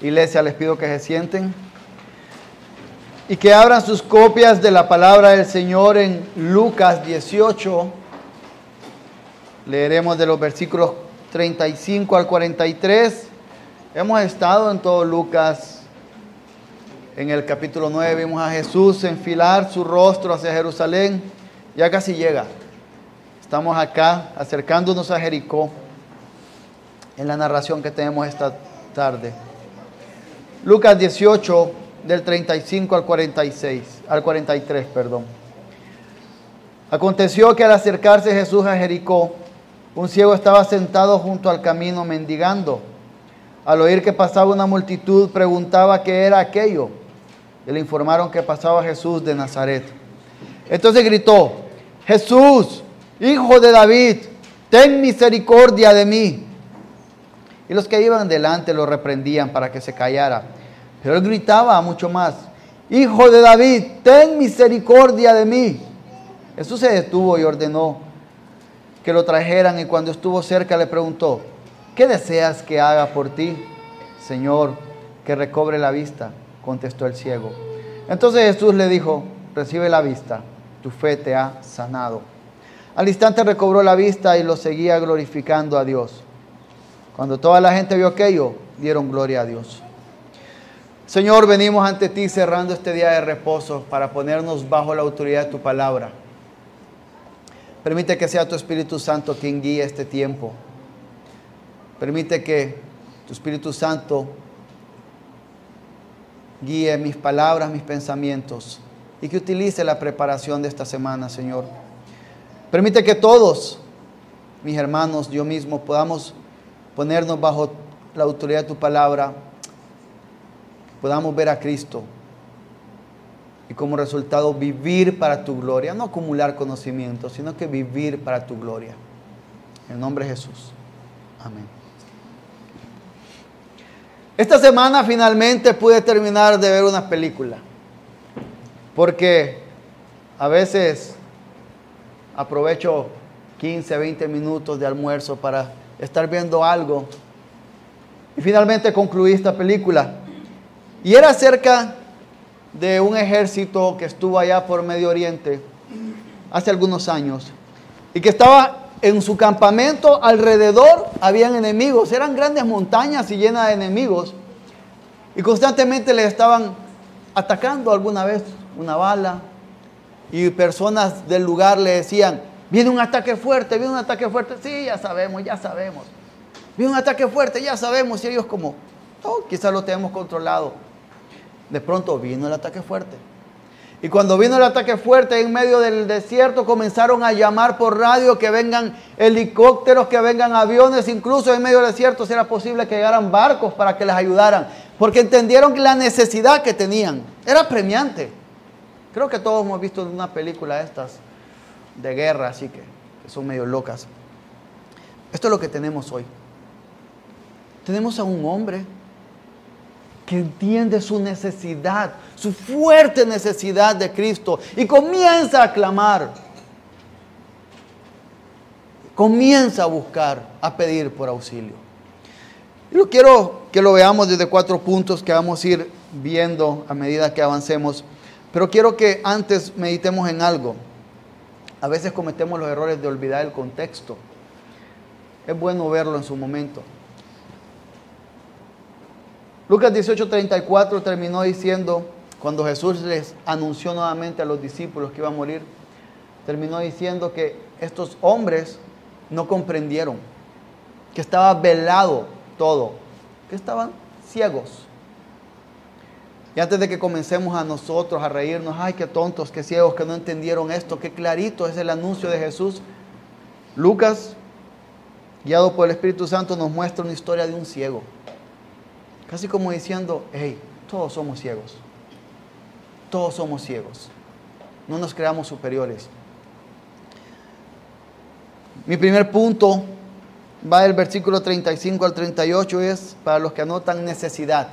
Iglesia, les pido que se sienten y que abran sus copias de la palabra del Señor en Lucas 18. Leeremos de los versículos 35 al 43. Hemos estado en todo Lucas. En el capítulo 9 vimos a Jesús enfilar su rostro hacia Jerusalén. Ya casi llega. Estamos acá acercándonos a Jericó en la narración que tenemos esta tarde. Lucas 18 del 35 al 46, al 43, perdón. Aconteció que al acercarse Jesús a Jericó, un ciego estaba sentado junto al camino mendigando. Al oír que pasaba una multitud, preguntaba qué era aquello. Y le informaron que pasaba Jesús de Nazaret. Entonces gritó, Jesús, hijo de David, ten misericordia de mí. Y los que iban delante lo reprendían para que se callara. Pero él gritaba mucho más, Hijo de David, ten misericordia de mí. Jesús se detuvo y ordenó que lo trajeran y cuando estuvo cerca le preguntó, ¿qué deseas que haga por ti? Señor, que recobre la vista, contestó el ciego. Entonces Jesús le dijo, recibe la vista, tu fe te ha sanado. Al instante recobró la vista y lo seguía glorificando a Dios. Cuando toda la gente vio aquello, dieron gloria a Dios. Señor, venimos ante ti cerrando este día de reposo para ponernos bajo la autoridad de tu palabra. Permite que sea tu Espíritu Santo quien guíe este tiempo. Permite que tu Espíritu Santo guíe mis palabras, mis pensamientos y que utilice la preparación de esta semana, Señor. Permite que todos, mis hermanos, yo mismo, podamos ponernos bajo la autoridad de tu palabra, podamos ver a Cristo y como resultado vivir para tu gloria, no acumular conocimiento, sino que vivir para tu gloria. En nombre de Jesús. Amén. Esta semana finalmente pude terminar de ver una película, porque a veces aprovecho 15, 20 minutos de almuerzo para estar viendo algo. Y finalmente concluí esta película. Y era acerca de un ejército que estuvo allá por Medio Oriente hace algunos años y que estaba en su campamento alrededor habían enemigos, eran grandes montañas y llenas de enemigos y constantemente le estaban atacando alguna vez una bala y personas del lugar le decían, Viene un ataque fuerte, viene un ataque fuerte. Sí, ya sabemos, ya sabemos. Viene un ataque fuerte, ya sabemos. Y ellos como, oh, quizás lo tenemos controlado. De pronto vino el ataque fuerte. Y cuando vino el ataque fuerte en medio del desierto, comenzaron a llamar por radio que vengan helicópteros, que vengan aviones, incluso en medio del desierto si era posible que llegaran barcos para que les ayudaran, porque entendieron la necesidad que tenían. Era premiante. Creo que todos hemos visto una película estas de guerra, así que, son medio locas. Esto es lo que tenemos hoy. Tenemos a un hombre que entiende su necesidad, su fuerte necesidad de Cristo y comienza a clamar. Comienza a buscar, a pedir por auxilio. Yo quiero que lo veamos desde cuatro puntos que vamos a ir viendo a medida que avancemos, pero quiero que antes meditemos en algo. A veces cometemos los errores de olvidar el contexto. Es bueno verlo en su momento. Lucas 18:34 terminó diciendo, cuando Jesús les anunció nuevamente a los discípulos que iba a morir, terminó diciendo que estos hombres no comprendieron, que estaba velado todo, que estaban ciegos. Y antes de que comencemos a nosotros a reírnos, ay, qué tontos, qué ciegos que no entendieron esto, qué clarito es el anuncio de Jesús. Lucas, guiado por el Espíritu Santo, nos muestra una historia de un ciego. Casi como diciendo, hey, todos somos ciegos. Todos somos ciegos. No nos creamos superiores. Mi primer punto va del versículo 35 al 38, es para los que anotan necesidad.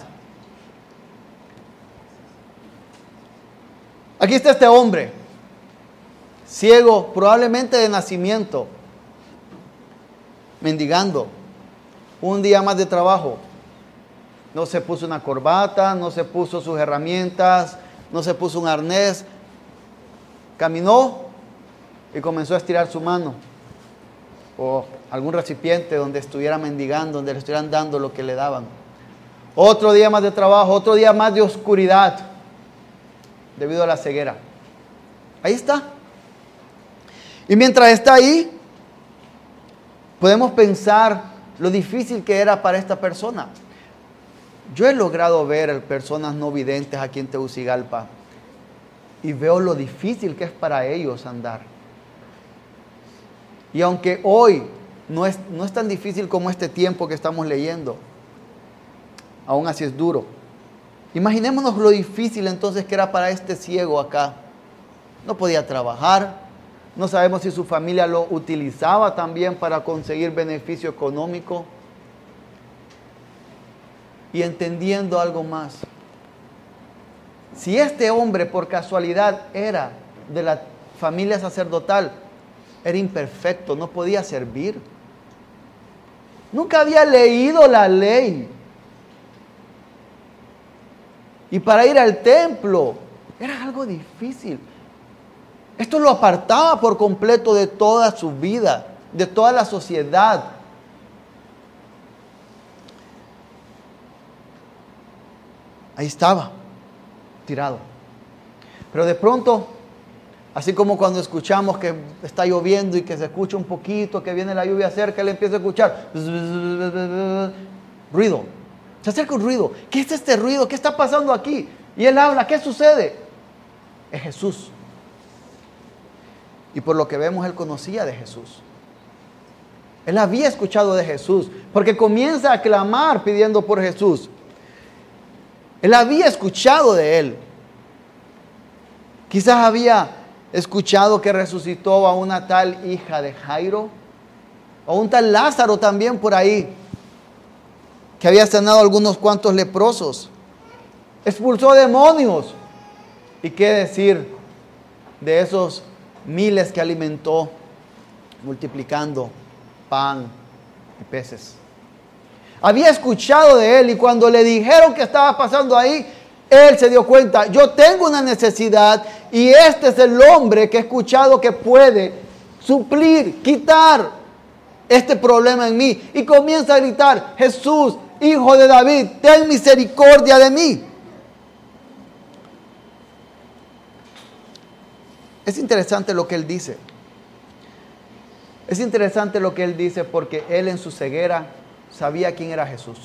Aquí está este hombre, ciego, probablemente de nacimiento, mendigando, un día más de trabajo. No se puso una corbata, no se puso sus herramientas, no se puso un arnés. Caminó y comenzó a estirar su mano o algún recipiente donde estuviera mendigando, donde le estuvieran dando lo que le daban. Otro día más de trabajo, otro día más de oscuridad debido a la ceguera. Ahí está. Y mientras está ahí, podemos pensar lo difícil que era para esta persona. Yo he logrado ver personas no videntes aquí en Tegucigalpa y veo lo difícil que es para ellos andar. Y aunque hoy no es, no es tan difícil como este tiempo que estamos leyendo, aún así es duro. Imaginémonos lo difícil entonces que era para este ciego acá. No podía trabajar, no sabemos si su familia lo utilizaba también para conseguir beneficio económico y entendiendo algo más. Si este hombre por casualidad era de la familia sacerdotal, era imperfecto, no podía servir. Nunca había leído la ley. Y para ir al templo era algo difícil. Esto lo apartaba por completo de toda su vida, de toda la sociedad. Ahí estaba, tirado. Pero de pronto, así como cuando escuchamos que está lloviendo y que se escucha un poquito, que viene la lluvia cerca, él empieza a escuchar ruido. Se acerca un ruido. ¿Qué es este ruido? ¿Qué está pasando aquí? Y él habla, ¿qué sucede? Es Jesús. Y por lo que vemos, él conocía de Jesús. Él había escuchado de Jesús, porque comienza a clamar pidiendo por Jesús. Él había escuchado de él. Quizás había escuchado que resucitó a una tal hija de Jairo, o un tal Lázaro también por ahí, que había sanado a algunos cuantos leprosos. Expulsó demonios. ¿Y qué decir de esos miles que alimentó multiplicando pan y peces? Había escuchado de él y cuando le dijeron que estaba pasando ahí, él se dio cuenta, yo tengo una necesidad y este es el hombre que he escuchado que puede suplir, quitar este problema en mí. Y comienza a gritar, Jesús, hijo de David, ten misericordia de mí. Es interesante lo que él dice. Es interesante lo que él dice porque él en su ceguera sabía quién era Jesús.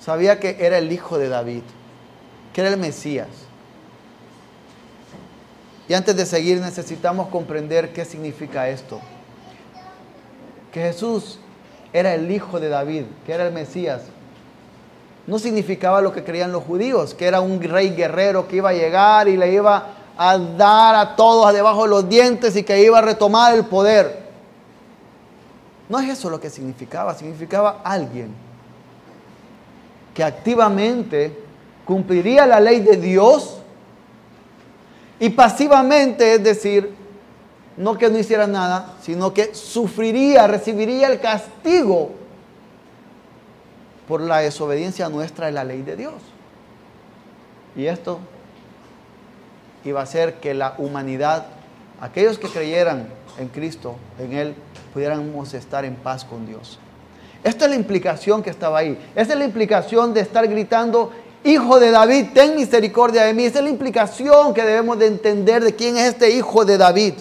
Sabía que era el hijo de David, que era el Mesías. Y antes de seguir necesitamos comprender qué significa esto. Que Jesús era el hijo de David, que era el Mesías. No significaba lo que creían los judíos, que era un rey guerrero que iba a llegar y le iba a dar a todos debajo de los dientes y que iba a retomar el poder. No es eso lo que significaba, significaba alguien que activamente cumpliría la ley de Dios y pasivamente, es decir, no que no hiciera nada, sino que sufriría, recibiría el castigo por la desobediencia nuestra de la ley de Dios. Y esto iba a hacer que la humanidad, aquellos que creyeran en Cristo, en Él, pudiéramos estar en paz con Dios. Esta es la implicación que estaba ahí. Esta es la implicación de estar gritando, Hijo de David, ten misericordia de mí. Esa es la implicación que debemos de entender de quién es este Hijo de David.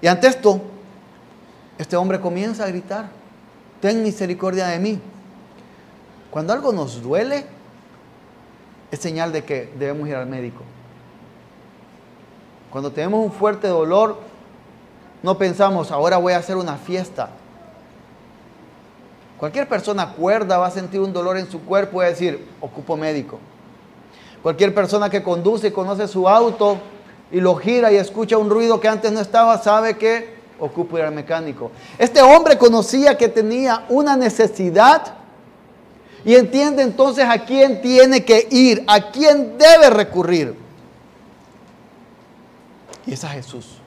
Y ante esto, este hombre comienza a gritar, ten misericordia de mí. Cuando algo nos duele, es señal de que debemos ir al médico. Cuando tenemos un fuerte dolor, no pensamos, ahora voy a hacer una fiesta. Cualquier persona cuerda va a sentir un dolor en su cuerpo y decir, ocupo médico. Cualquier persona que conduce y conoce su auto y lo gira y escucha un ruido que antes no estaba, sabe que ocupo ir al mecánico. Este hombre conocía que tenía una necesidad y entiende entonces a quién tiene que ir, a quién debe recurrir. Y es a Jesús.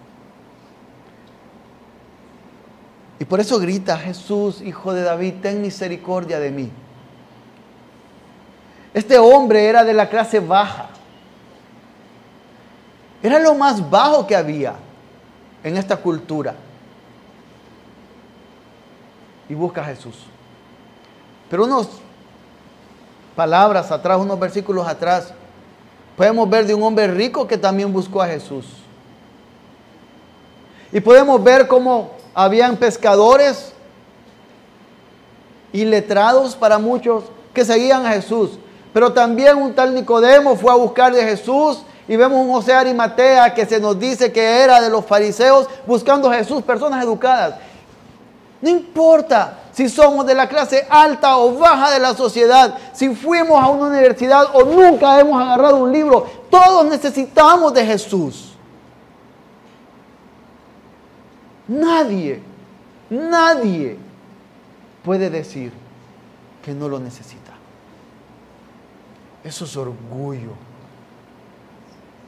Y por eso grita, Jesús, hijo de David, ten misericordia de mí. Este hombre era de la clase baja. Era lo más bajo que había en esta cultura. Y busca a Jesús. Pero unos palabras atrás, unos versículos atrás, podemos ver de un hombre rico que también buscó a Jesús. Y podemos ver cómo habían pescadores y letrados para muchos que seguían a Jesús. Pero también un tal Nicodemo fue a buscar de Jesús y vemos un José Arimatea que se nos dice que era de los fariseos buscando a Jesús, personas educadas. No importa si somos de la clase alta o baja de la sociedad, si fuimos a una universidad o nunca hemos agarrado un libro, todos necesitamos de Jesús. Nadie, nadie puede decir que no lo necesita. Eso es orgullo.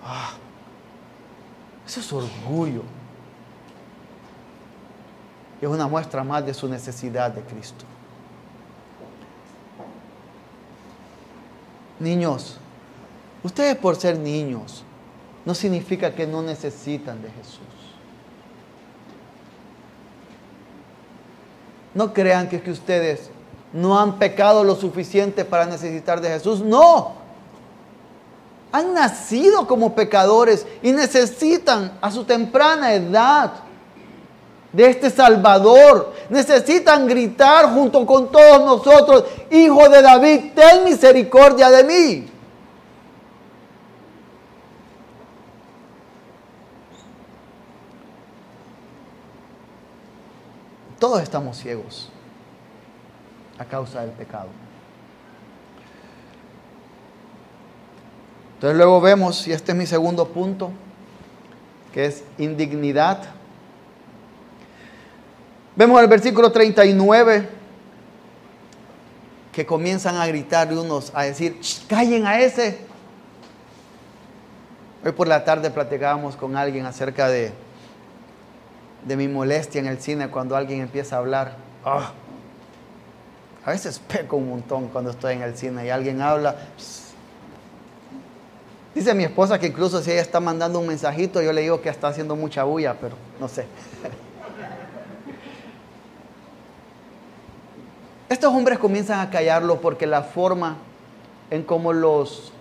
Ah, eso es orgullo. Es una muestra más de su necesidad de Cristo. Niños, ustedes por ser niños no significa que no necesitan de Jesús. No crean que, que ustedes no han pecado lo suficiente para necesitar de Jesús. No. Han nacido como pecadores y necesitan a su temprana edad de este Salvador. Necesitan gritar junto con todos nosotros, Hijo de David, ten misericordia de mí. Todos estamos ciegos a causa del pecado. Entonces luego vemos, y este es mi segundo punto, que es indignidad. Vemos el versículo 39 que comienzan a gritar unos, a decir, callen a ese. Hoy por la tarde platicábamos con alguien acerca de, de mi molestia en el cine cuando alguien empieza a hablar. Ah, a veces peco un montón cuando estoy en el cine y alguien habla. Dice mi esposa que incluso si ella está mandando un mensajito, yo le digo que está haciendo mucha bulla, pero no sé. Estos hombres comienzan a callarlo porque la forma en cómo los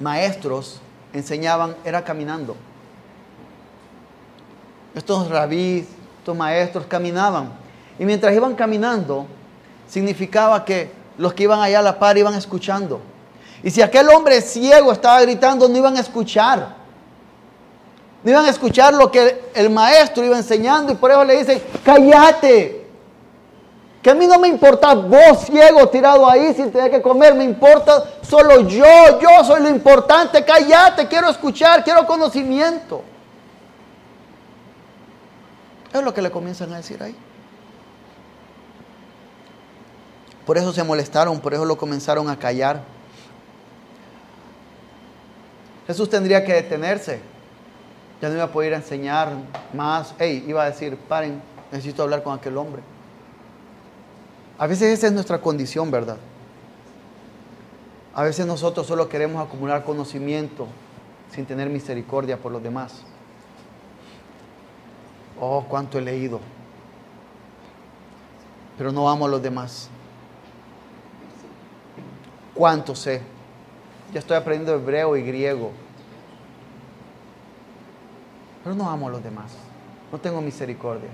maestros enseñaban era caminando. Estos rabís, estos maestros caminaban. Y mientras iban caminando, significaba que los que iban allá a la par iban escuchando. Y si aquel hombre ciego estaba gritando, no iban a escuchar. No iban a escuchar lo que el maestro iba enseñando y por eso le dicen, cállate. Que a mí no me importa vos ciego tirado ahí sin tener que comer, me importa solo yo, yo soy lo importante, cállate, quiero escuchar, quiero conocimiento. Es lo que le comienzan a decir ahí. Por eso se molestaron, por eso lo comenzaron a callar. Jesús tendría que detenerse. Ya no iba a poder enseñar más. Hey, iba a decir, paren, necesito hablar con aquel hombre. A veces esa es nuestra condición, ¿verdad? A veces nosotros solo queremos acumular conocimiento sin tener misericordia por los demás. Oh, cuánto he leído. Pero no amo a los demás. Cuánto sé. Ya estoy aprendiendo hebreo y griego. Pero no amo a los demás. No tengo misericordia.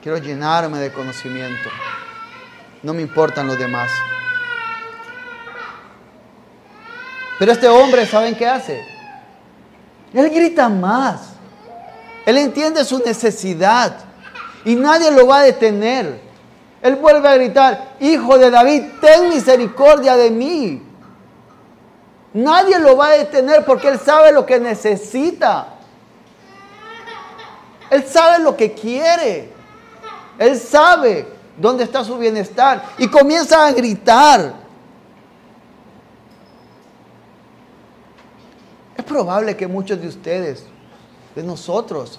Quiero llenarme de conocimiento. No me importan los demás. Pero este hombre, ¿saben qué hace? Él grita más. Él entiende su necesidad y nadie lo va a detener. Él vuelve a gritar, Hijo de David, ten misericordia de mí. Nadie lo va a detener porque Él sabe lo que necesita. Él sabe lo que quiere. Él sabe dónde está su bienestar. Y comienza a gritar. Es probable que muchos de ustedes de nosotros.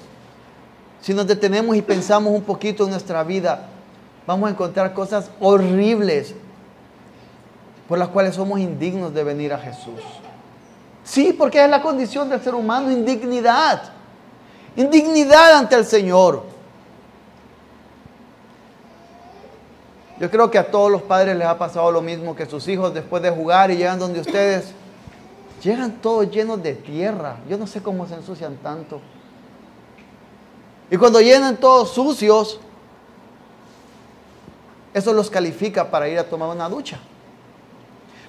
Si nos detenemos y pensamos un poquito en nuestra vida, vamos a encontrar cosas horribles por las cuales somos indignos de venir a Jesús. Sí, porque es la condición del ser humano, indignidad. Indignidad ante el Señor. Yo creo que a todos los padres les ha pasado lo mismo que sus hijos después de jugar y llegan donde ustedes, llegan todos llenos de tierra. Yo no sé cómo se ensucian tanto. Y cuando llenan todos sucios, eso los califica para ir a tomar una ducha.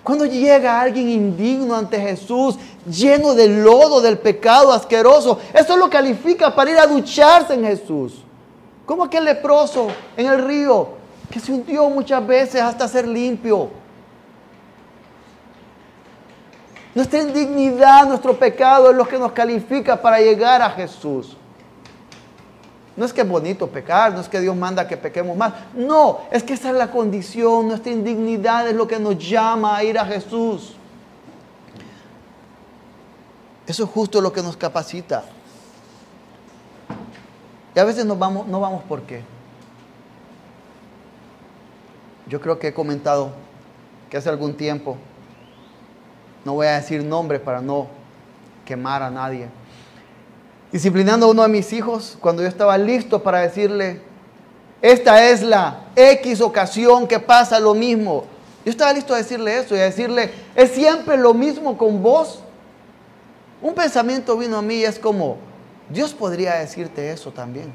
Cuando llega alguien indigno ante Jesús, lleno de lodo, del pecado asqueroso, eso lo califica para ir a ducharse en Jesús. Como aquel leproso en el río que se hundió muchas veces hasta ser limpio. Nuestra indignidad, nuestro pecado es lo que nos califica para llegar a Jesús. No es que es bonito pecar, no es que Dios manda que pequemos más. No, es que esa es la condición, nuestra indignidad es lo que nos llama a ir a Jesús. Eso es justo lo que nos capacita. Y a veces vamos, no vamos por qué. Yo creo que he comentado que hace algún tiempo, no voy a decir nombre para no quemar a nadie, disciplinando a uno de mis hijos cuando yo estaba listo para decirle, esta es la X ocasión que pasa lo mismo. Yo estaba listo a decirle eso y a decirle, es siempre lo mismo con vos. Un pensamiento vino a mí y es como, Dios podría decirte eso también.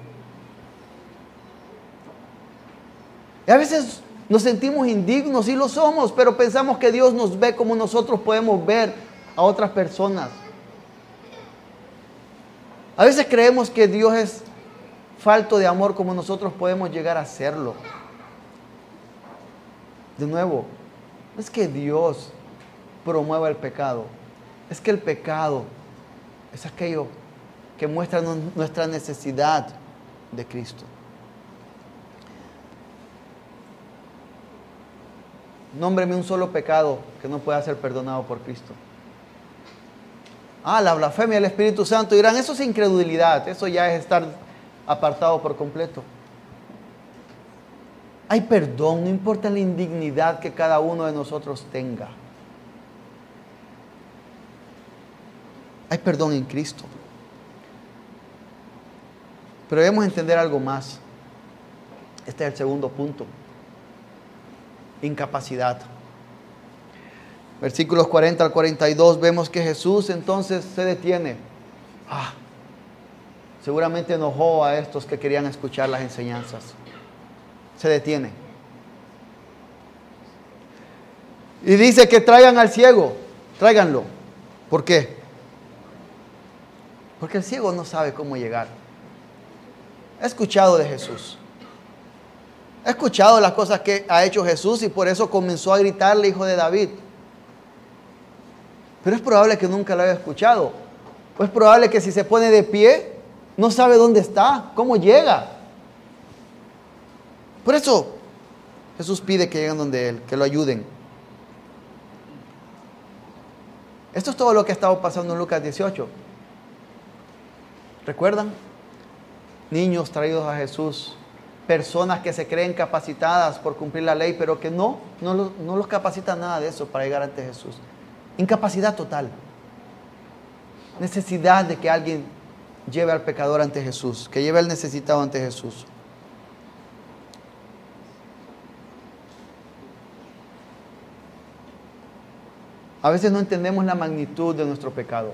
Y a veces nos sentimos indignos y lo somos, pero pensamos que Dios nos ve como nosotros podemos ver a otras personas. A veces creemos que Dios es falto de amor como nosotros podemos llegar a serlo. De nuevo, no es que Dios promueva el pecado, es que el pecado es aquello que muestra nuestra necesidad de Cristo. Nómbreme un solo pecado que no pueda ser perdonado por Cristo. Ah, la blasfemia del Espíritu Santo. Dirán, eso es incredulidad, eso ya es estar apartado por completo. Hay perdón, no importa la indignidad que cada uno de nosotros tenga. Hay perdón en Cristo. Pero debemos entender algo más. Este es el segundo punto. Incapacidad versículos 40 al 42, vemos que Jesús entonces se detiene. Ah, seguramente enojó a estos que querían escuchar las enseñanzas. Se detiene. Y dice que traigan al ciego, tráiganlo. ¿Por qué? Porque el ciego no sabe cómo llegar. He escuchado de Jesús. He escuchado las cosas que ha hecho Jesús y por eso comenzó a gritarle, hijo de David. Pero es probable que nunca lo haya escuchado. O es probable que si se pone de pie, no sabe dónde está, cómo llega. Por eso Jesús pide que lleguen donde Él, que lo ayuden. Esto es todo lo que ha estado pasando en Lucas 18. ¿Recuerdan? Niños traídos a Jesús, personas que se creen capacitadas por cumplir la ley, pero que no, no, no los capacita nada de eso para llegar ante Jesús. Incapacidad total. Necesidad de que alguien lleve al pecador ante Jesús, que lleve al necesitado ante Jesús. A veces no entendemos la magnitud de nuestro pecado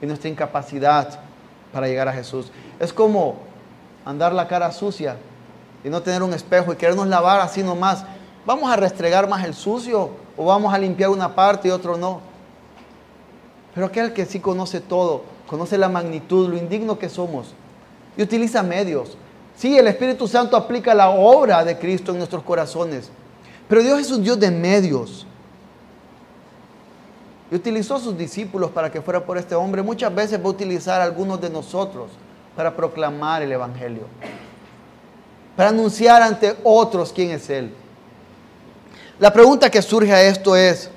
y nuestra incapacidad para llegar a Jesús. Es como andar la cara sucia y no tener un espejo y querernos lavar así nomás. Vamos a restregar más el sucio o vamos a limpiar una parte y otro no. Pero aquel que sí conoce todo, conoce la magnitud, lo indigno que somos y utiliza medios. Sí, el Espíritu Santo aplica la obra de Cristo en nuestros corazones, pero Dios es un Dios de medios. Y utilizó a sus discípulos para que fuera por este hombre. Muchas veces va a utilizar a algunos de nosotros para proclamar el Evangelio, para anunciar ante otros quién es Él. La pregunta que surge a esto es,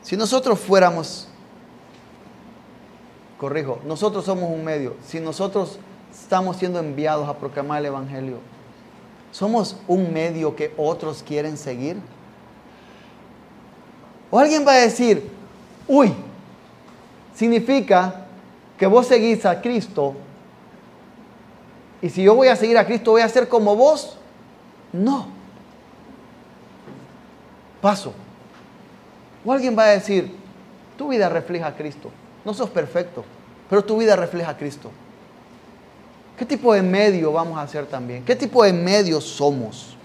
si nosotros fuéramos corrijo, nosotros somos un medio. Si nosotros estamos siendo enviados a proclamar el Evangelio, somos un medio que otros quieren seguir. O alguien va a decir, uy, significa que vos seguís a Cristo y si yo voy a seguir a Cristo voy a ser como vos. No. Paso. O alguien va a decir, tu vida refleja a Cristo. No sos perfecto, pero tu vida refleja a Cristo. ¿Qué tipo de medio vamos a hacer también? ¿Qué tipo de medio somos?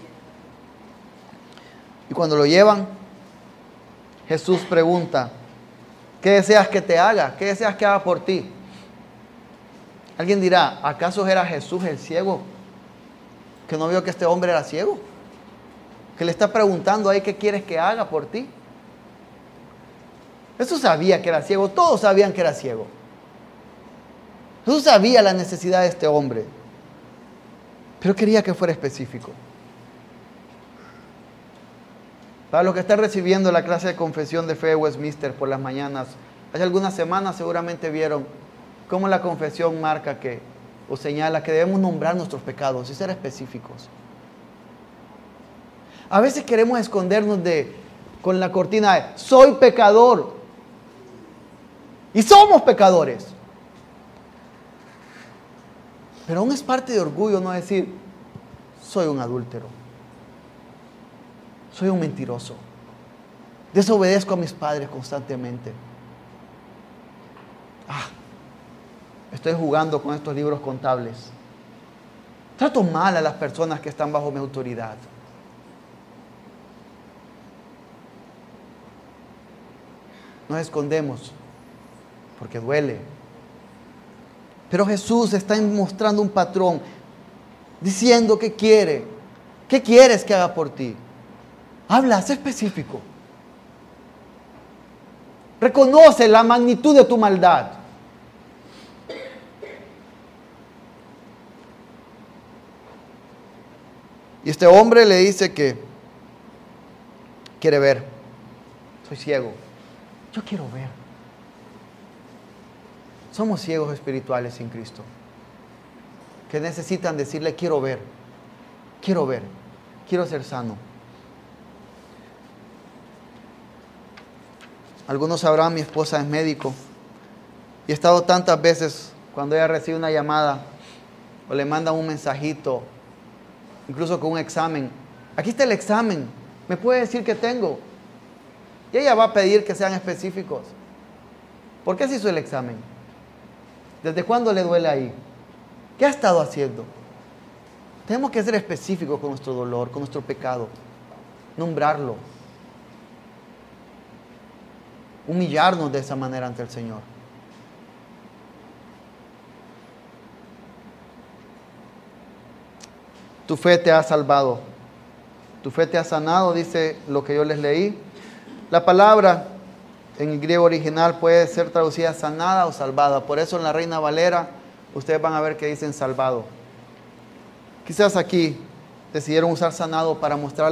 Y cuando lo llevan, Jesús pregunta, ¿qué deseas que te haga? ¿Qué deseas que haga por ti? Alguien dirá, ¿acaso era Jesús el ciego? Que no vio que este hombre era ciego. Que le está preguntando ahí qué quieres que haga por ti. Jesús sabía que era ciego, todos sabían que era ciego. Jesús sabía la necesidad de este hombre, pero quería que fuera específico. Para los que están recibiendo la clase de confesión de fe de Westminster por las mañanas, hace algunas semanas seguramente vieron cómo la confesión marca que o señala que debemos nombrar nuestros pecados y ser específicos. A veces queremos escondernos de con la cortina de soy pecador. Y somos pecadores. Pero aún es parte de orgullo no decir soy un adúltero. Soy un mentiroso. Desobedezco a mis padres constantemente. Estoy jugando con estos libros contables. Trato mal a las personas que están bajo mi autoridad. Nos escondemos porque duele. Pero Jesús está mostrando un patrón, diciendo que quiere. ¿Qué quieres que haga por ti? Habla, sé específico. Reconoce la magnitud de tu maldad. Y este hombre le dice que quiere ver. Soy ciego. Yo quiero ver. Somos ciegos espirituales sin Cristo. Que necesitan decirle, quiero ver. Quiero ver. Quiero ser sano. Algunos sabrán, mi esposa es médico. Y he estado tantas veces cuando ella recibe una llamada o le manda un mensajito, incluso con un examen. Aquí está el examen. ¿Me puede decir qué tengo? Y ella va a pedir que sean específicos. ¿Por qué se hizo el examen? ¿Desde cuándo le duele ahí? ¿Qué ha estado haciendo? Tenemos que ser específicos con nuestro dolor, con nuestro pecado. Nombrarlo humillarnos de esa manera ante el Señor. Tu fe te ha salvado. Tu fe te ha sanado, dice lo que yo les leí. La palabra en el griego original puede ser traducida sanada o salvada. Por eso en la Reina Valera ustedes van a ver que dicen salvado. Quizás aquí decidieron usar sanado para mostrar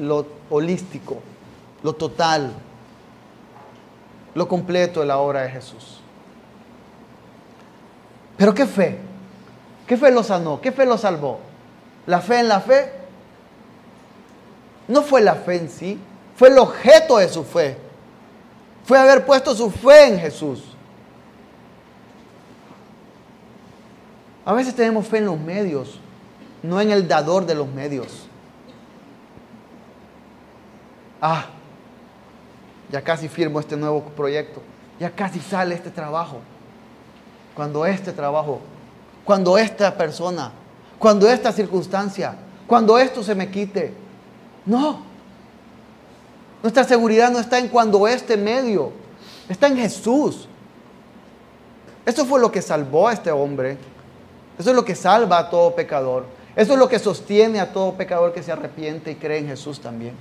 lo holístico, lo total, lo completo de la obra de Jesús. Pero ¿qué fe? ¿Qué fe lo sanó? ¿Qué fe lo salvó? ¿La fe en la fe? No fue la fe en sí, fue el objeto de su fe. Fue haber puesto su fe en Jesús. A veces tenemos fe en los medios, no en el dador de los medios. Ah, ya casi firmo este nuevo proyecto, ya casi sale este trabajo. Cuando este trabajo, cuando esta persona, cuando esta circunstancia, cuando esto se me quite. No. Nuestra seguridad no está en cuando este medio, está en Jesús. Eso fue lo que salvó a este hombre. Eso es lo que salva a todo pecador. Eso es lo que sostiene a todo pecador que se arrepiente y cree en Jesús también.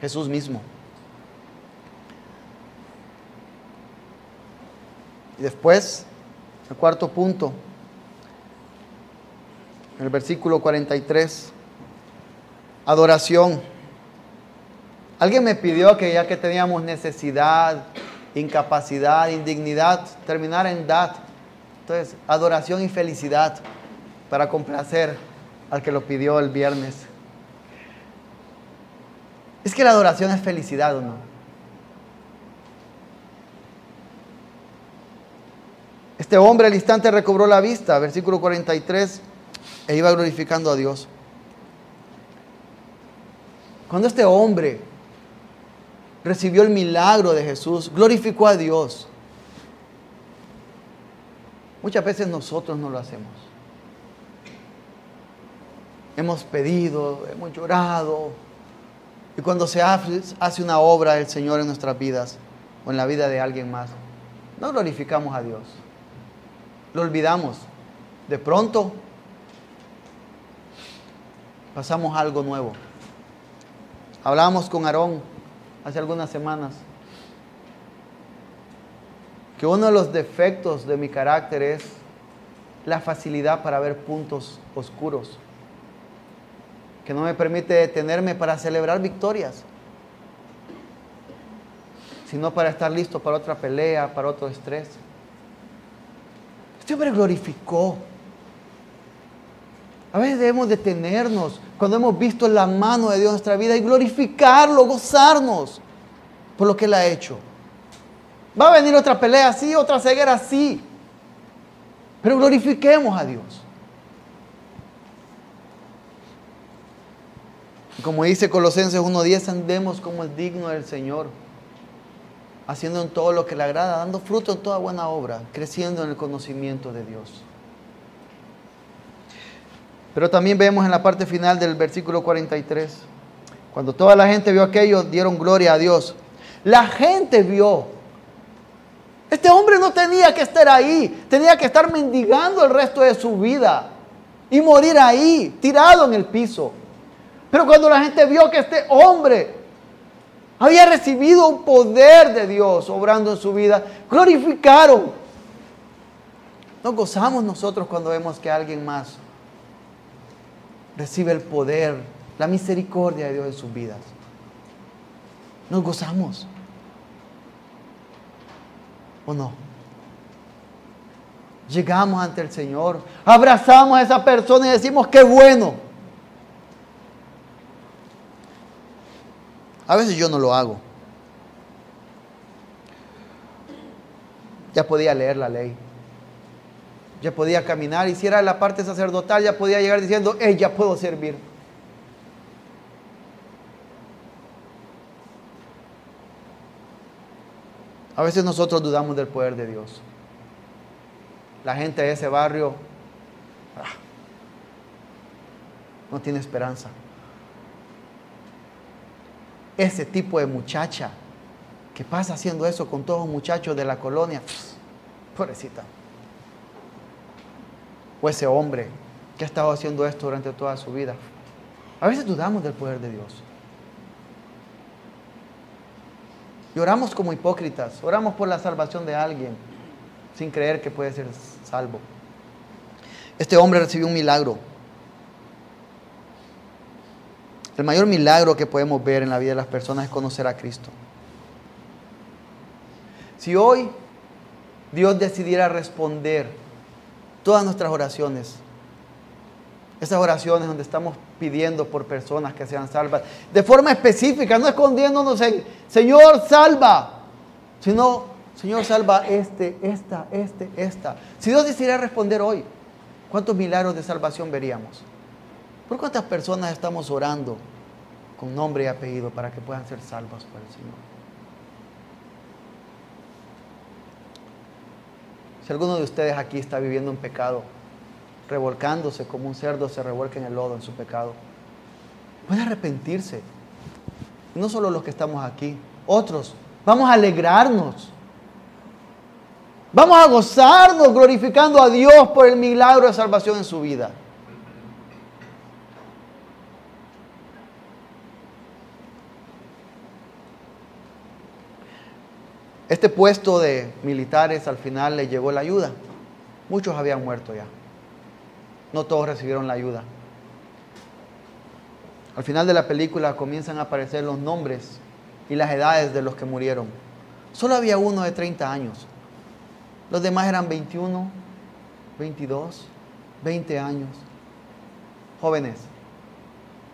Jesús mismo. Y después, el cuarto punto, el versículo 43, adoración. Alguien me pidió que ya que teníamos necesidad incapacidad, indignidad, terminar en dad. Entonces, adoración y felicidad para complacer al que lo pidió el viernes. Es que la adoración es felicidad o no. Este hombre al instante recobró la vista, versículo 43, e iba glorificando a Dios. Cuando este hombre recibió el milagro de Jesús, glorificó a Dios. Muchas veces nosotros no lo hacemos. Hemos pedido, hemos llorado. Y cuando se hace una obra del Señor en nuestras vidas o en la vida de alguien más, no glorificamos a Dios. Lo olvidamos. De pronto pasamos algo nuevo. Hablábamos con Aarón hace algunas semanas que uno de los defectos de mi carácter es la facilidad para ver puntos oscuros, que no me permite detenerme para celebrar victorias, sino para estar listo para otra pelea, para otro estrés. Este hombre glorificó. A veces debemos detenernos cuando hemos visto la mano de Dios en nuestra vida y glorificarlo, gozarnos por lo que Él ha hecho. Va a venir otra pelea así, otra ceguera así. Pero glorifiquemos a Dios. Como dice Colosenses 1.10, andemos como es digno del Señor, haciendo en todo lo que le agrada, dando fruto en toda buena obra, creciendo en el conocimiento de Dios. Pero también vemos en la parte final del versículo 43, cuando toda la gente vio aquello, dieron gloria a Dios. La gente vio este hombre no tenía que estar ahí, tenía que estar mendigando el resto de su vida y morir ahí, tirado en el piso. Pero cuando la gente vio que este hombre había recibido un poder de Dios obrando en su vida, glorificaron. Nos gozamos nosotros cuando vemos que alguien más recibe el poder, la misericordia de Dios en sus vidas. Nos gozamos. ¿O no? Llegamos ante el Señor, abrazamos a esa persona y decimos, qué bueno. A veces yo no lo hago. Ya podía leer la ley. Ya podía caminar. Y si era la parte sacerdotal, ya podía llegar diciendo, hey, ya puedo servir. A veces nosotros dudamos del poder de Dios. La gente de ese barrio ah, no tiene esperanza. Ese tipo de muchacha que pasa haciendo eso con todos los muchachos de la colonia, pobrecita. O ese hombre que ha estado haciendo esto durante toda su vida. A veces dudamos del poder de Dios. Y oramos como hipócritas, oramos por la salvación de alguien sin creer que puede ser salvo. Este hombre recibió un milagro. El mayor milagro que podemos ver en la vida de las personas es conocer a Cristo. Si hoy Dios decidiera responder todas nuestras oraciones, esas oraciones donde estamos pidiendo por personas que sean salvas, de forma específica, no escondiéndonos en Señor salva, sino Señor salva este, esta, este, esta. Si Dios decidiera responder hoy, ¿cuántos milagros de salvación veríamos? ¿Por cuántas personas estamos orando con nombre y apellido para que puedan ser salvas por el Señor? Si alguno de ustedes aquí está viviendo un pecado, revolcándose como un cerdo se revuelca en el lodo en su pecado. Puede arrepentirse. No solo los que estamos aquí, otros. Vamos a alegrarnos. Vamos a gozarnos glorificando a Dios por el milagro de salvación en su vida. Este puesto de militares al final le llegó la ayuda. Muchos habían muerto ya no todos recibieron la ayuda. Al final de la película comienzan a aparecer los nombres y las edades de los que murieron. Solo había uno de 30 años. Los demás eran 21, 22, 20 años. Jóvenes,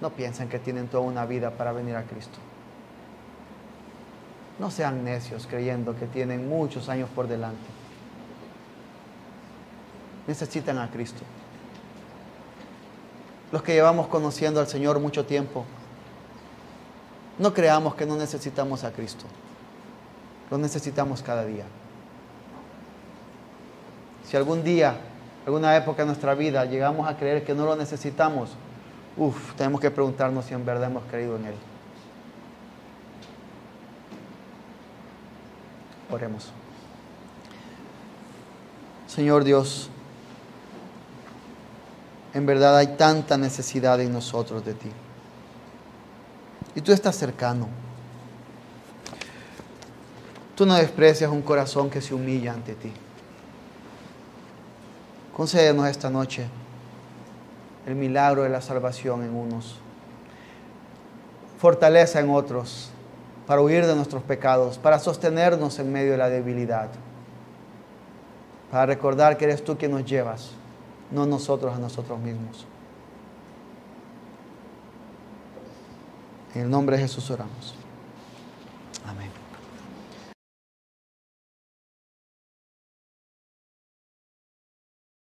no piensen que tienen toda una vida para venir a Cristo. No sean necios creyendo que tienen muchos años por delante. Necesitan a Cristo. Los que llevamos conociendo al Señor mucho tiempo, no creamos que no necesitamos a Cristo. Lo necesitamos cada día. Si algún día, alguna época de nuestra vida llegamos a creer que no lo necesitamos, uff, tenemos que preguntarnos si en verdad hemos creído en Él. Oremos. Señor Dios, en verdad hay tanta necesidad en nosotros de ti. Y tú estás cercano. Tú no desprecias un corazón que se humilla ante ti. Concédenos esta noche el milagro de la salvación en unos, fortaleza en otros, para huir de nuestros pecados, para sostenernos en medio de la debilidad, para recordar que eres tú quien nos llevas, no nosotros a nosotros mismos. En el nombre de Jesús oramos.